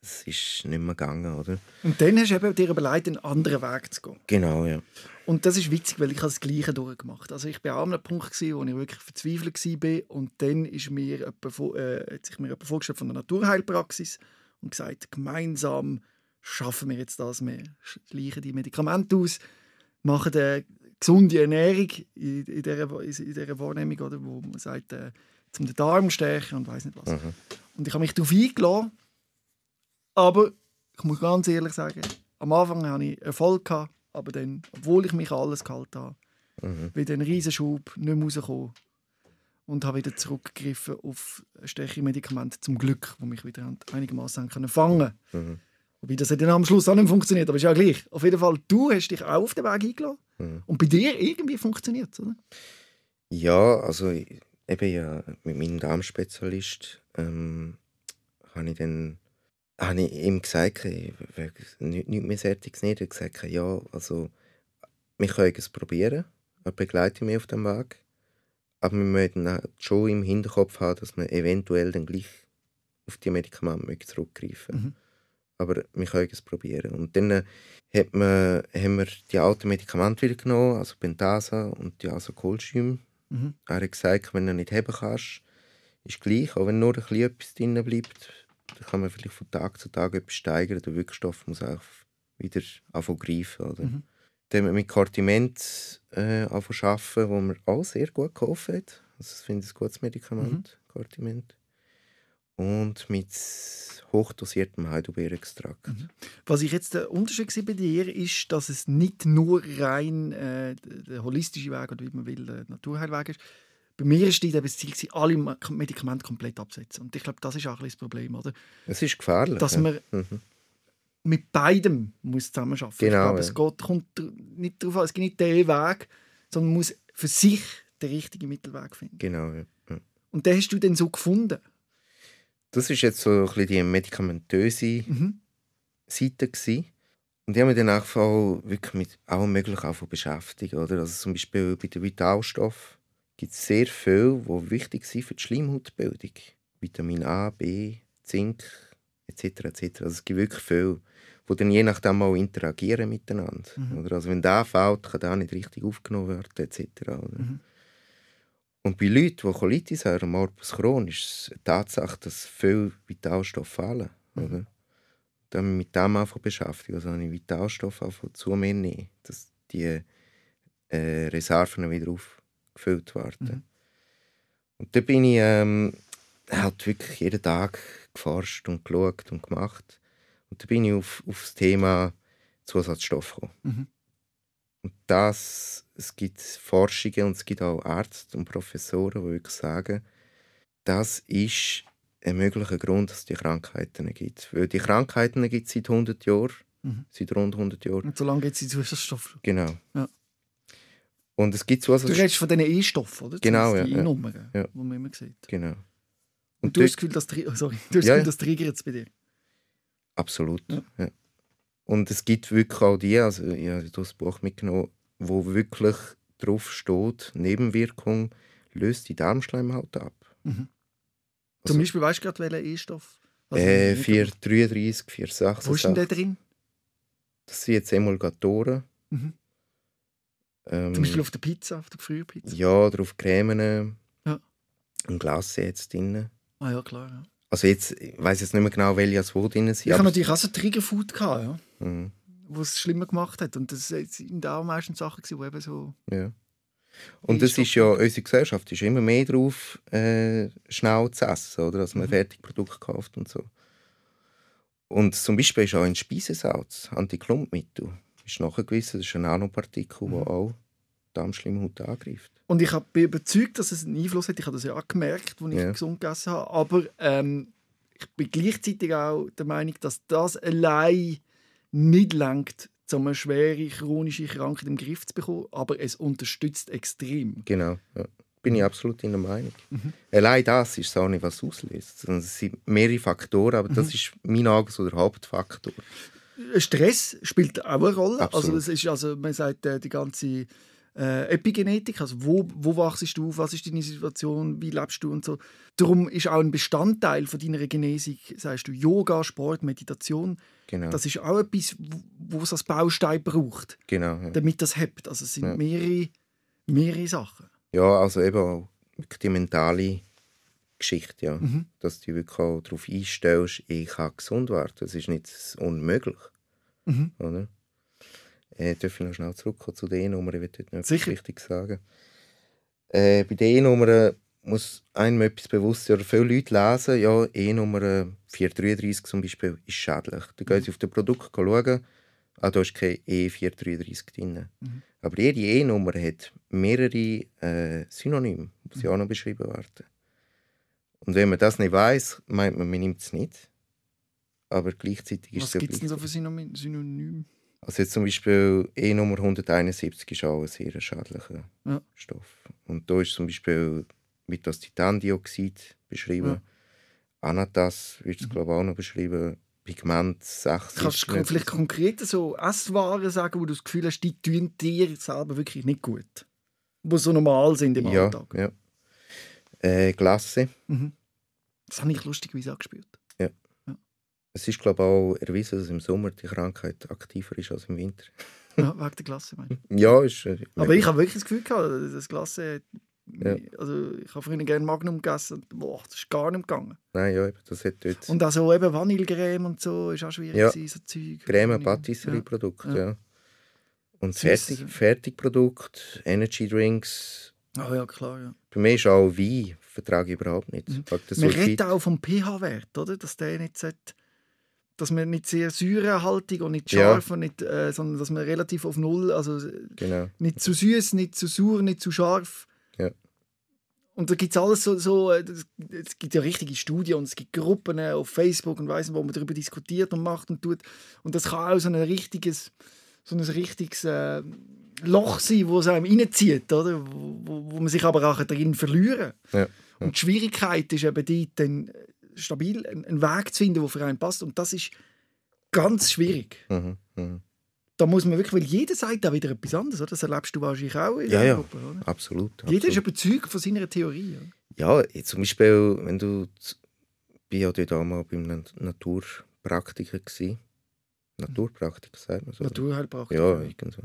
das ist nicht mehr gegangen, oder? Und dann hast du dir überlegt, einen anderen Weg zu gehen. Genau, ja. Und das ist witzig, weil ich das Gleiche durchgemacht Ich war an einem Punkt, wo ich wirklich verzweifelt war. Und dann ist mir jemand, äh, hat sich mir jemand vorgestellt von der Naturheilpraxis und gesagt, gemeinsam schaffen wir jetzt das, wir schleichen die Medikamente aus, machen eine gesunde Ernährung in, in, dieser, in dieser Wahrnehmung, oder, wo man sagt, äh, zum den Darm stärken und weiß nicht was. Mhm. Und ich habe mich darauf eingeladen, aber ich muss ganz ehrlich sagen, am Anfang hatte ich Erfolg, gehabt, aber dann, obwohl ich mich alles gehalten habe, mhm. wieder ein Riesenschub, nicht mehr rausgekommen und habe wieder zurückgegriffen auf stärkere Medikamente, zum Glück, die mich wieder einigermaßen fangen konnten. Mhm. Wobei das hat dann am Schluss auch nicht funktioniert, aber ist ja gleich. Auf jeden Fall, du hast dich auch auf den Weg eingeladen. Mhm. Und bei dir irgendwie funktioniert es, oder? Ja, also eben ja, mit meinem Darmspezialist ähm, habe ich dann habe ich ihm gesagt, ich nicht, nicht mehr Sättiges nicht. Er hat gesagt, ja, also wir können es probieren, er begleitet mich auf dem Weg. Aber wir müssen schon im Hinterkopf haben, dass wir eventuell dann gleich auf die Medikamente zurückgreifen müssen. Mhm aber wir können es probieren. Und dann äh, hat man, haben wir die alten Medikamente wieder genommen, also Pentasa und die Asokolcium. Mhm. Er hat gesagt, wenn du nicht haben kannst, ist gleich, auch wenn nur ein bisschen etwas drin bleibt, dann kann man vielleicht von Tag zu Tag etwas steigern. Der Wirkstoff muss auch wieder anfangen greifen. Oder? Mhm. Dann haben wir mit Cortiment äh, arbeiten, wo mir auch sehr gut geholfen hat. Also ich finde es ein gutes Medikament, mhm. Cortiment. Und mit hochdosiertem Heidelbeerextrakt. Mhm. Was ich jetzt der Unterschied bei dir ist, dass es nicht nur rein äh, der holistische Weg oder wie man will, der Naturheilweg ist. Bei mir ist das Ziel, alle Medikamente komplett absetzen. Und ich glaube, das ist auch ein das Problem, oder? Es ist gefährlich. Dass man mhm. mit beidem muss zusammenarbeiten muss. Genau, ich glaube, es geht, kommt nicht darauf an, es gibt nicht den Weg, sondern man muss für sich den richtigen Mittelweg finden. Genau, ja. Und den hast du dann so gefunden? Das ist jetzt so ein bisschen die medikamentöse mhm. Seite gewesen. Und ich habe mich dann auch wirklich mit allem Möglichen beschäftigt. Oder? Also zum Beispiel bei den Vitalstoffen gibt es sehr viel, die wichtig sind für die Schleimhautbildung. Vitamin A, B, Zink etc. etc. Also es gibt wirklich viel, die dann je nachdem auch interagieren miteinander. Mhm. Oder? Also wenn der fehlt, kann der nicht richtig aufgenommen werden etc. Mhm. Und bei Leuten, die Colitis haben, Morbus Crohn, ist es eine Tatsache, dass viele Vitalstoffe fehlen. Mhm. Oder? Dann mit dem einfach beschäftigt. Also habe ich Vitalstoffe zu mir nehmen, dass die äh, Reserven wieder aufgefüllt werden. Mhm. Und da bin ich ähm, halt wirklich jeden Tag geforscht und geschaut und gemacht. Und da bin ich auf, auf das Thema Zusatzstoffe gekommen. Mhm. Und das es gibt Forschungen und es gibt auch Ärzte und Professoren, die wirklich sagen, das ist ein möglicher Grund, dass es die Krankheiten gibt. Weil die Krankheiten gibt es seit 100 Jahren, Mhm. seit rund 100 Jahren. Und so lange gibt es die Zusatzstoffe. Genau. Ja. Und es gibt so Du redest von diesen E-Stoffen, oder? Genau, Das sind Die ja, ja. E-Nummern, Ja. die man immer sieht. Genau. Und du hast das Gefühl, das, tri- oh, sorry, du hast das Ja, Gefühl, ja. das triggert es bei dir. Absolut. Ja. Ja. Und es gibt wirklich auch die, also ich habe das Buch mitgenommen, wo wirklich drauf steht, Nebenwirkung löst die Darmschleimhaut ab. Mhm. Also- Zum Beispiel, weißt du gerade, welcher E-Stoff? Also, Äh, nicht- 433, 486. Wo ist denn der drin? Das sind jetzt Emulgatoren. Mhm. Ähm, Zum Beispiel auf der Pizza, auf der Gefrierpizza? ja, drauf Cremen. Ja. Ein Glas jetzt drin. Ah ja, klar. Ja. Also jetzt, ich weiß jetzt nicht mehr genau, welche wo drin sind. Ich aber- natürlich auch so Triggerfood, gehabt, ja, Mhm, wo es schlimmer gemacht hat. Und das sind auch meistens Sachen, die eben so... ja. Und das ist ja, unsere Gesellschaft ist immer mehr drauf, äh, schnell zu essen, oder? Dass man Mhm. Fertigprodukte kauft und so. Und zum Beispiel ist auch ein Speisesalz, Antiklumpmittel, ist nachgewiesen, das ist ein Nanopartikel, Mhm. das auch Darmschleimhaut angreift. Und ich bin überzeugt, dass es einen Einfluss hat. Ich habe das ja auch gemerkt, als ich Ja. gesund gegessen habe. Aber ähm, ich bin gleichzeitig auch der Meinung, dass das allein nicht langt, um eine schwere chronische Krankheit im Griff zu bekommen. Aber es unterstützt extrem. Genau, ja. bin ich absolut in der Meinung. Mhm. Allein das ist auch nicht, was auslöst. Es sind mehrere Faktoren, aber Mhm. das ist mein Augen so der Hauptfaktor. Stress spielt auch eine Rolle. Absolut. Also das ist also, man sagt, äh, die ganze äh, Epigenetik, also wo, wo wachst du auf, was ist deine Situation, wie lebst du und so. Darum ist auch ein Bestandteil von deiner Genesung, sagst du, Yoga, Sport, Meditation. Genau, Das ist auch etwas, wo- es als Baustein braucht, genau ja. damit das hebt. Also es sind Ja. mehrere, mehrere Sachen. ja, also eben auch wirklich die mentale Geschichte, ja. Mhm. dass du wirklich auch darauf einstellst, ich kann gesund werden. Das ist nicht unmöglich. Mhm. Oder? Äh, darf ich noch schnell zurückkommen zu der E-Nummer? Ich will dort noch etwas. Wichtiges sagen. Äh, bei den E-Nummern muss einem etwas bewusst sein. Oder viele Leute lesen, ja, E-Nummer 433 zum Beispiel ist schädlich. Dann gehen sie auf das Produkt schauen, ah, da ist kein E433 drin. Mhm. Aber jede E-Nummer hat mehrere äh, Synonyme, die Mhm. auch noch beschrieben werden. Und wenn man das nicht weiß, meint man, man nimmt es nicht. Aber gleichzeitig ist Was es ja gibt es denn so für Synonym- Synonyme? Also jetzt zum Beispiel E-Nummer 171 ist auch ein sehr schädlicher Ja. Stoff. Und da ist zum Beispiel mit das Titandioxid beschrieben. Ja. Anatas wird es Mhm. glaube ich auch noch beschrieben. Pigment 6. Kannst du vielleicht konkret so Esswaren sagen, wo du das Gefühl hast, die tun dir selber wirklich nicht gut? Die so normal sind im ja, Alltag. ja. Äh, Glasse. Mhm. Das habe ich lustigerweise auch gespürt. Es ist glaube ich auch erwiesen, dass im Sommer die Krankheit aktiver ist als im Winter. Ja, wegen der Klasse, meine ich. Ja, ist. äh, Aber ich habe wirklich das Gefühl gehabt, das Klasse. Ja. Also ich habe früher gerne Magnum gegessen und boah, das ist gar nicht gegangen. Nein, ja, eben, das hat dort Und auch so eben Vanillecreme und so ist auch schwierig Ja. gewesen, so Zeug. Creme, Ja. Patisserie-Produkt, Ja. ja. Und. Fertig, Fertigprodukt, Energy Drinks. Ah ja, klar, ja. Bei mir ist auch Wein, vertrage ich überhaupt nicht. Mhm. Man redet auch vom pH-Wert, oder? Dass der nicht sollte, dass man nicht sehr säurehaltig und nicht Ja. scharf und nicht, äh, sondern dass man relativ auf Null, also Genau. nicht zu süß, nicht zu sauer, nicht zu scharf. Ja. Und da gibt es alles so, so äh, es gibt ja richtige Studien und es gibt Gruppen äh, auf Facebook und weiss nicht, wo man darüber diskutiert und macht und tut. Und das kann auch so ein richtiges, so ein richtiges äh, Loch sein, wo es einem reinzieht, oder? Wo, wo, wo man sich aber auch drin verlieren. Ja. Und die Schwierigkeit ist eben dort, dann stabil einen Weg zu finden, der für einen passt. Und das ist ganz schwierig. Mhm. Mhm. Da muss man wirklich, weil jeder sagt da wieder etwas anderes, oder? Das erlebst du wahrscheinlich auch in Ja, der ja. Oder? Absolut. Jeder ist überzeugt von seiner Theorie. Oder? Ja, zum Beispiel, wenn du. Ich war ja dort beim Nat- Naturpraktiker. Gewesen. Naturpraktiker, sagt man so. Naturheilpraktiker. Ja, irgendwo.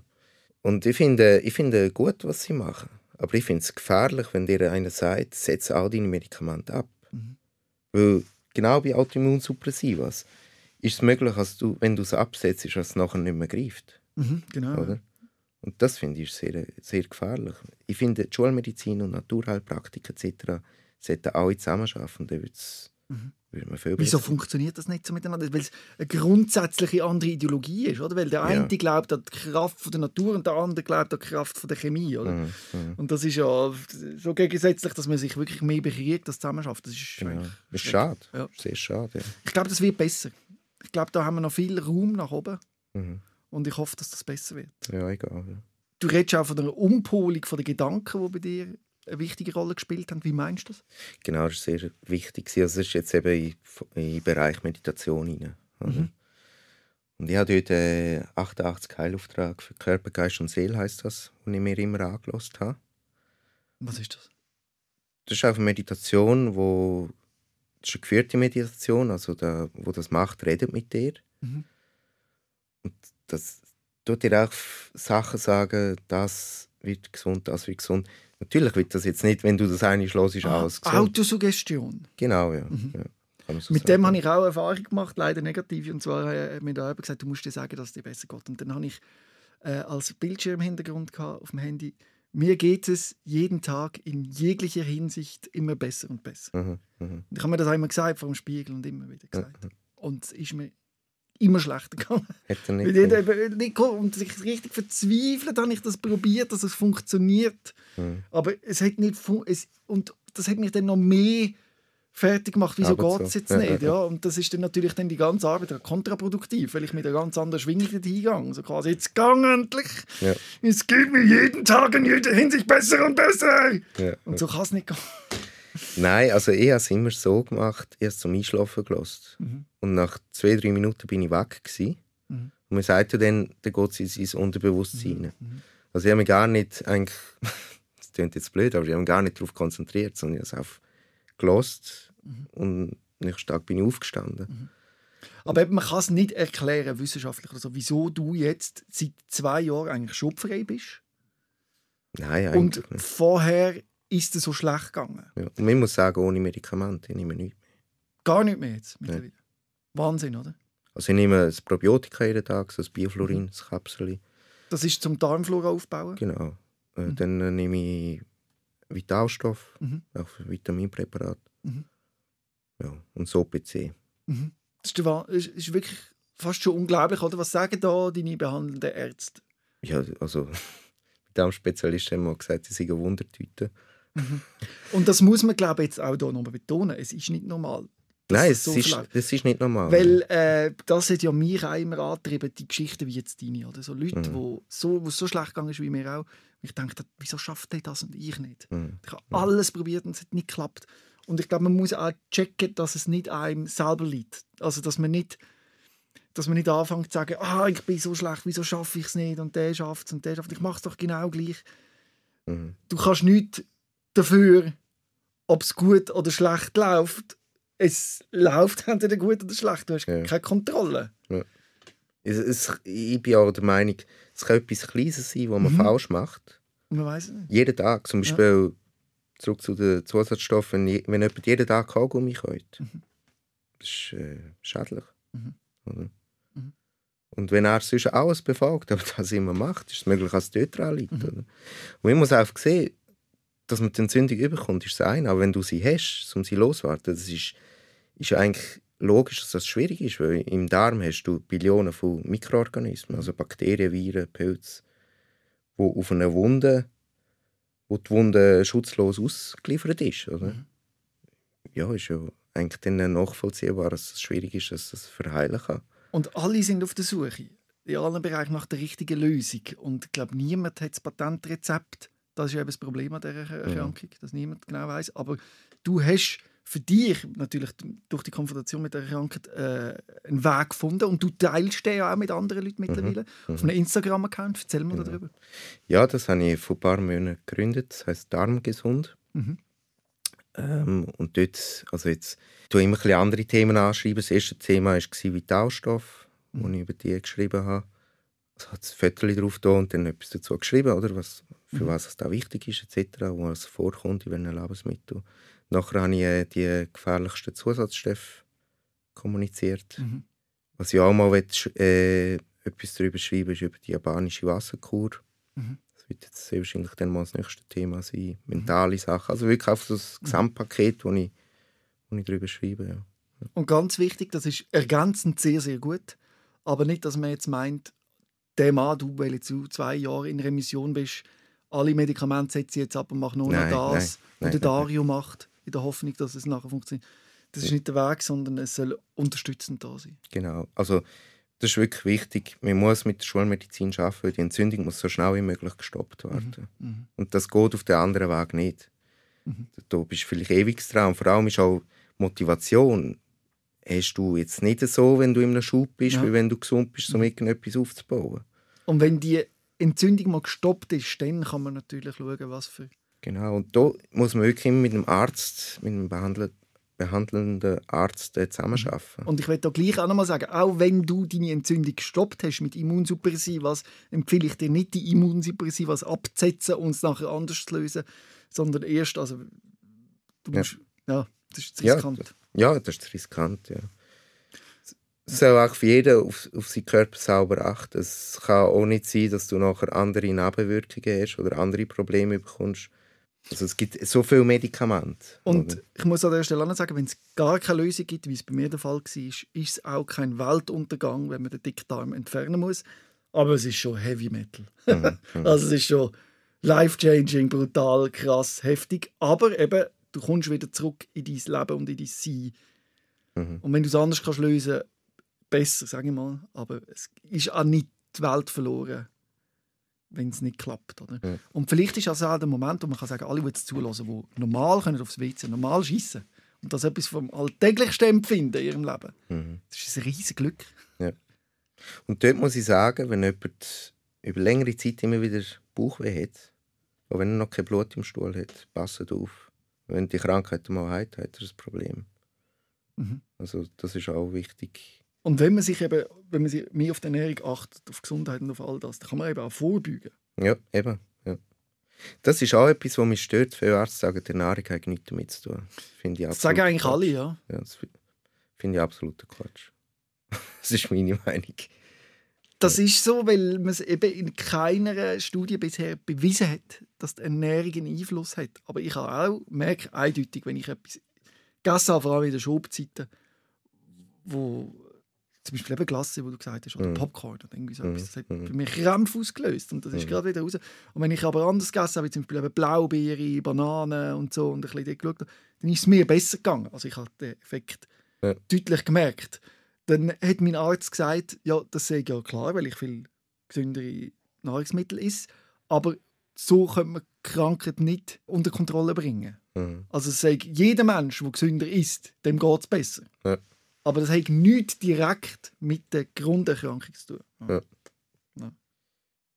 Und ich finde, ich finde gut, was sie machen. Aber ich finde es gefährlich, wenn dir einer sagt, setz all deine Medikamente ab. Weil genau bei Autoimmunsuppressivas ist es möglich, dass du, wenn du es absetzt, dass es nachher nicht mehr greift. Mhm, genau. Oder? Und das finde ich sehr, sehr gefährlich. Ich finde, die Schulmedizin und Naturheilpraktik etc. sollten alle zusammenarbeiten. Dann wird es Mhm. Wieso funktioniert das nicht so miteinander? Weil es eine grundsätzliche andere Ideologie ist, oder? Weil der eine Ja. glaubt an die Kraft von der Natur und der andere glaubt an die Kraft von der Chemie, oder? Mhm, mhm. Und das ist ja so gegensätzlich, dass man sich wirklich mehr bekriegt, als zusammen schafft. Das ist, Genau. Ist schade. Ja. Sehr schade. Ja. Ich glaube, das wird besser. Ich glaube, da haben wir noch viel Raum nach oben Mhm. und ich hoffe, dass das besser wird. ja, egal. Du redest auch von einer Umpolung von den Gedanken, die bei dir eine wichtige Rolle gespielt haben. Wie meinst du das? Genau, das ist sehr wichtig. Also, das ist jetzt eben den Bereich Meditation oder? Mhm. Und ich habe dort äh, 88 Heilauftrag für Körper, Geist und Seele, heißt das, den ich mir immer angelost habe. Was ist das? Das ist auch eine Meditation, wo das ist eine geführte Meditation, also der, wo das macht, redet mit dir. Mhm. Und das tut dir auch Sachen sagen, das wird gesund, das wird gesund. Natürlich wird das jetzt nicht, wenn du das eine schlägst, Ah, alles gesund. Autosuggestion. Genau, ja. Mhm. ja. So Mit dem habe ich auch Erfahrung gemacht, leider negative. Und zwar äh, hat mir da jemand gesagt, du musst dir sagen, dass es dir besser geht. Und dann habe ich äh, als Bildschirmhintergrund auf dem Handy, mir geht es jeden Tag in jeglicher Hinsicht immer besser und besser. Mhm, mhm. Und ich habe mir das auch immer gesagt vor dem Spiegel und immer wieder gesagt. Und es ist mir immer schlechter gegangen. Er nicht Weil eben nicht und sich richtig verzweifelt, habe ich das probiert, dass es funktioniert. Mhm. Aber es hat nicht es Und das hat mich dann noch mehr fertig gemacht. Wieso geht es jetzt Ja, nicht? ja. Und das ist dann natürlich dann die ganze Arbeit kontraproduktiv, weil ich mit einer ganz anderen Schwingung hingehe. So quasi, jetzt gang endlich! Ja. Es geht mir jeden Tag in jeder Hinsicht besser und besser! Ja. Und so kann es nicht gehen. Nein, also ich habe es immer so gemacht, ich habe es zum Einschlafen gelassen. Mhm. Und nach zwei, drei Minuten bin ich weg. Gewesen. Mhm. Und man sagt ja dann, dann geht es in sein Unterbewusstsein. rein. Mhm. Also ich habe mich gar nicht, eigentlich, das klingt jetzt blöd, aber ich habe mich gar nicht darauf konzentriert, sondern ich habe es einfach gelost Mhm. und nächsten Tag bin ich aufgestanden. Aber eben, man kann es nicht erklären, wissenschaftlich oder so, wieso du jetzt seit zwei Jahren eigentlich schubfrei bist. Nein, Und eigentlich nicht. vorher ist es so schlecht gegangen. Ja. Und man muss sagen, ohne Medikamente ich nehme nichts mehr. Gar nicht mehr jetzt mittlerweile. Wahnsinn, oder? Also ich nehme ein Probiotika jeden Tag, so ein Biofluorin, ein Kapsel. Das ist zum Darmflora aufbauen. Genau. Äh, Mhm. Dann äh, nehme ich Vitalstoff, Mhm. auch Vitaminpräparat. Mhm. Ja, und so PC. Mhm. Das ist, der ist, ist wirklich fast schon unglaublich, oder? Was sagen da deine behandelnden Ärzte? Ja, also mit dem Spezialist haben wir gesagt, sie sind eine Wundertüte. Und das muss man, glaube ich, jetzt auch hier nochmal betonen. Es ist nicht normal. Nein, es so ist, das ist nicht normal. Weil äh, das hat ja mich auch immer angetrieben, die Geschichten wie jetzt deine. Oder? So Leute, Mhm. wo so, wo es so schlecht gegangen ist wie mir auch. Ich dachte, wieso schafft der das und ich nicht? Mhm. Ich habe alles probiert und es hat nicht geklappt. Und ich glaube, man muss auch checken, dass es nicht einem selber liegt. Also, dass man nicht, dass man nicht anfängt zu sagen, ah, ich bin so schlecht, wieso schaffe ich es nicht? Und der schafft es und der schafft es. Ich mache es doch genau gleich. Mhm. Du kannst nichts dafür, ob es gut oder schlecht läuft. Es läuft entweder gut oder schlecht. Du hast Ja. keine Kontrolle. Es, es, ich bin auch der Meinung, es kann etwas Kleines sein, was man Mhm. falsch macht. Man weiß es nicht. Jeden Tag. Zum Beispiel, zurück zu den Zusatzstoffen, wenn jemand jeden Tag Kaugummi kauft, das ist äh, schädlich. Mhm. Oder? Mhm. Und wenn er sonst alles befolgt, aber das immer macht, ist es möglich, dass es dort dran liegt. Mhm. Und ich muss einfach sehen, dass man die Entzündung überkommt, ist das eine. Aber wenn du sie hast, um sie loszuwerden, das ist, ist eigentlich logisch, dass das schwierig ist, weil im Darm hast du Billionen von Mikroorganismen, also Bakterien, Viren, Pilze, die auf einer Wunde, wo die Wunde schutzlos ausgeliefert ist. Oder? Ja, ist ja eigentlich dann nachvollziehbar, dass es schwierig ist, dass das verheilen kann. Und alle sind auf der Suche, in allen Bereichen nach der richtigen Lösung. Und ich glaube, niemand hat das Patentrezept. Das ist ja eben das Problem an dieser Erkrankung, dass niemand genau weiß. Aber du hast für dich natürlich durch die Konfrontation mit der Krankheit äh, einen Weg gefunden und du teilst den ja auch mit anderen Leuten mittlerweile. Auf einem Instagram-Account. Erzähl mal darüber. Ja, das habe ich vor ein paar Monaten gegründet. Das heisst Darmgesund. Mhm. Ähm, und dort, also jetzt, ich immer ein andere Themen anschreiben. Das erste Thema war Vitalstoff, wo ich über die geschrieben habe. Hat ein Foto drauf da und dann etwas dazu geschrieben, oder? Was, für was es da wichtig ist, etc., wo es vorkommt in welchen Lebensmitteln. Nachher habe ich äh, die gefährlichsten Zusatzstoffe kommuniziert. Mhm. Was ich auch mal will, äh, etwas darüber schreiben ist über die japanische Wasserkur. Mhm. Das wird jetzt sehr wahrscheinlich dann mal das nächste Thema sein. Mentale Sachen. Also wirklich auf so das Gesamtpaket, wo ich, wo ich darüber schreibe. Ja. Und ganz wichtig, das ist ergänzend sehr, sehr gut. Aber nicht, dass man jetzt meint, der Mann, du, weil du zwei Jahre in Remission bist, alle Medikamente setze ich jetzt ab und mache nur noch das, nein, was der Dario macht, in der Hoffnung, dass es nachher funktioniert. Das ist nicht der Weg, sondern es soll unterstützend da sein. Genau. Also, das ist wirklich wichtig. Man muss mit der Schulmedizin arbeiten, weil die Entzündung muss so schnell wie möglich gestoppt werden. Mhm. Und das geht auf den anderen Weg nicht. Mhm. Da bist du vielleicht ewig dran. Vor allem ist auch Motivation. Hast du jetzt nicht so, wenn du in einem Schub bist, Ja. wie wenn du gesund bist, um irgendetwas aufzubauen. Und wenn die Entzündung mal gestoppt ist, dann kann man natürlich schauen, was für... Genau. Und da muss man wirklich immer mit dem Arzt, mit dem behandel behandelnden Arzt äh, zusammenarbeiten. Und ich will da gleich auch nochmal sagen, auch wenn du deine Entzündung gestoppt hast mit Immunsuppressivas, empfehle ich dir nicht, die Immunsuppressivas abzusetzen und es nachher anders zu lösen, sondern erst, also du Ja. musst, ja, das ist zu Ja, riskant. Ja, das ist riskant, ja. Es soll auch für jeden auf, auf seinen Körper sauber achten. Es kann auch nicht sein, dass du nachher andere Nebenwirkungen hast oder andere Probleme bekommst. Also es gibt so viele Medikamente. Und oder? ich muss an der Stelle auch sagen, wenn es gar keine Lösung gibt, wie es bei mir der Fall war, ist es auch kein Weltuntergang, wenn man den Dickdarm entfernen muss. Aber es ist schon Heavy Metal. Mhm, mhm. Also es ist schon life-changing, brutal, krass, heftig. Aber eben, du kommst wieder zurück in dein Leben und in dein Sein. Mhm. Und wenn du es anders kannst lösen besser, sage ich mal. Aber es ist auch nicht die Welt verloren, wenn es nicht klappt. Oder? Ja. Und vielleicht ist das auch der Moment, wo man kann sagen alle, die jetzt zulassen, die normal können aufs WC, normal schiessen und das etwas vom Alltäglichsten empfinden in ihrem Leben. Mhm. Das ist ein riesiges Glück. Und dort muss ich sagen, wenn jemand über längere Zeit immer wieder Bauchweh hat, auch wenn er noch kein Blut im Stuhl hat, passt auf. Wenn die Krankheit mal hat, hat er ein Problem. Mhm. Also das ist auch wichtig. Und wenn man sich eben, wenn man sich mehr auf die Ernährung achtet, auf Gesundheit und auf all das, dann kann man eben auch vorbeugen. Ja, eben. Ja. Das ist auch etwas, was mich stört. Viele Ärzte sagen, die Ernährung hat nichts damit zu tun. Finde ich Das sagen eigentlich Quatsch. alle, ja. Ja, das fi- finde ich absoluter Quatsch. das ist meine Meinung. Das ist so, weil man es eben in keiner Studie bisher bewiesen hat, dass die Ernährung einen Einfluss hat. Aber ich habe auch merke eindeutig, wenn ich etwas gegessen habe, vor allem in den Schulzeiten, wo zum Beispiel eben Glasse, wo du gesagt hast, oder Mhm. Popcorn oder irgendwie so Mhm, etwas, das hat mhm. bei mir Krämpfe ausgelöst und das ist Mhm. gerade wieder raus. Und wenn ich aber anders gegessen habe, wie zum Beispiel eben Blaubeere, Bananen und so und ein bisschen geschaut habe, dann ist es mir besser gegangen. Also ich habe den Effekt Ja. deutlich gemerkt. Dann hat mein Arzt gesagt, ja, das sei ja klar, weil ich viel gesündere Nahrungsmittel esse, aber so könnte man Krankheit nicht unter Kontrolle bringen. Mhm. Also es sagt, jeder Mensch, der gesünder isst, dem geht es besser. Ja. Aber das hat nichts direkt mit der Grunderkrankung zu tun. Ja.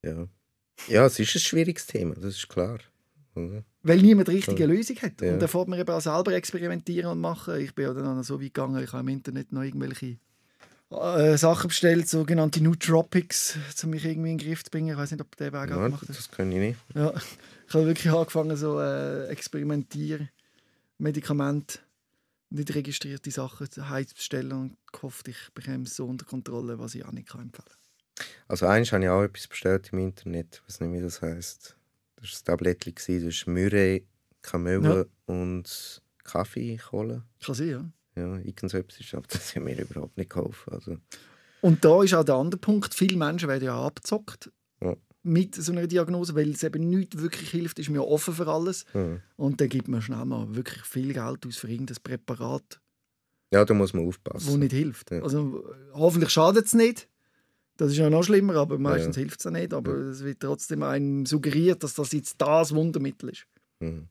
Ja. ja, es ist ein schwieriges Thema, das ist klar. Oder? Weil niemand die richtige Ja. Lösung hat. Ja. Und dann fährt man eben auch selber experimentieren und machen. Ich bin ja dann auch so weit gegangen, ich habe im Internet noch irgendwelche äh, Sachen bestellt, sogenannte Nootropics, um mich irgendwie in den Griff zu bringen. Ich weiß nicht, ob der Weg auch Ja, gemacht hat. das kann ich nicht. Ja, ich habe wirklich angefangen, so äh, experimentieren, Medikamente, nicht registrierte Sachen heimzustellen und gehofft, ich bekomme es so unter Kontrolle, was ich auch nicht kann empfehlen Also eins habe ich auch etwas bestellt im Internet, weiß nicht, wie das heisst. Das war ein Tablettchen, das ist Myrrhe, Kamille und Kaffeekohle. Kann sein, ja. Ja, irgend so etwas aber das hat mir überhaupt nicht geholfen. Also, Und da ist auch der andere Punkt, viele Menschen werden ja abgezockt Ja. mit so einer Diagnose, weil es eben nicht wirklich hilft, ist ja offen für alles. hm. Und dann gibt man schnell mal wirklich viel Geld aus für irgendein Präparat, Ja, da muss man aufpassen. nicht hilft. Ja. Also hoffentlich schadet es nicht. Das ist ja noch schlimmer, aber meistens Ja. hilft es ja nicht. Aber es wird trotzdem einem suggeriert, dass das jetzt das Wundermittel ist. Hm.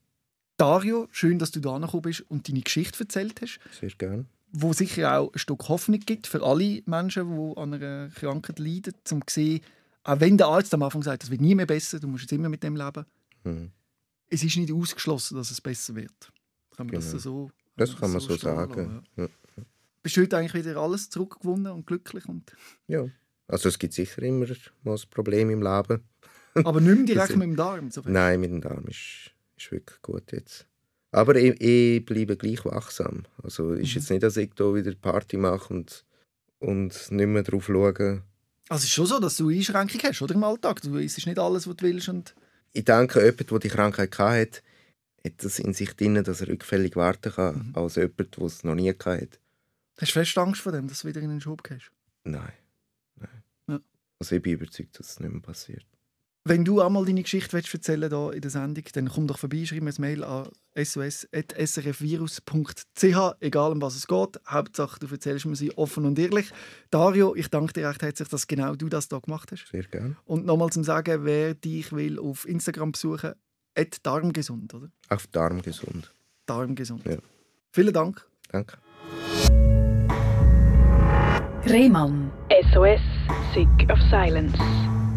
Dario, schön, dass du da gekommen bist und deine Geschichte erzählt hast, Sehr gern. wo sicher auch ein Stück Hoffnung gibt für alle Menschen, die an einer Krankheit leiden, um zu sehen, auch wenn der Arzt am Anfang sagt, das wird nie mehr besser, du musst jetzt immer mit dem leben, Hm. es ist nicht ausgeschlossen, dass es besser wird. Kann man das Genau. so Das kann man so stehen sagen. ja. Ja. Bist du heute eigentlich wieder alles zurückgewonnen und glücklich? Und, ja. Also es gibt sicher immer mal ein Problem im Leben. aber nicht mehr direkt Das- mit dem Darm? So Nein, mit dem Darm ist, ist wirklich gut jetzt. Aber ich, ich bleibe gleich wachsam. Also ist Mhm. jetzt nicht, dass ich da wieder Party mache und, und nicht mehr drauf schaue. Also es ist schon so, dass du Einschränkungen hast, oder im Alltag? Du isst nicht alles, was du willst. Und Ich denke, jemand, der die Krankheit hatte, hat das in sich drin, dass er rückfällig warten kann, Mhm. als jemand, der es noch nie hatte. Hast du fest Angst vor dem, dass du wieder in den Schub gehst? Nein. Nein. Ja. Also ich bin überzeugt, dass es nicht mehr passiert. Wenn du einmal deine Geschichte willst erzählen hier in der Sendung, dann komm doch vorbei, schreib mir ein Mail an sos.srfvirus.ch, egal um was es geht. Hauptsache, du erzählst mir sie offen und ehrlich. Dario, ich danke dir recht herzlich, dass genau du das hier gemacht hast. Sehr gerne. Und nochmal zum Sagen, wer dich will auf Instagram besuchen, at darmgesund, oder? Auf Darm gesund. Darmgesund. Ja. Vielen Dank. Danke. Rehmann. SOS, Sick of Silence.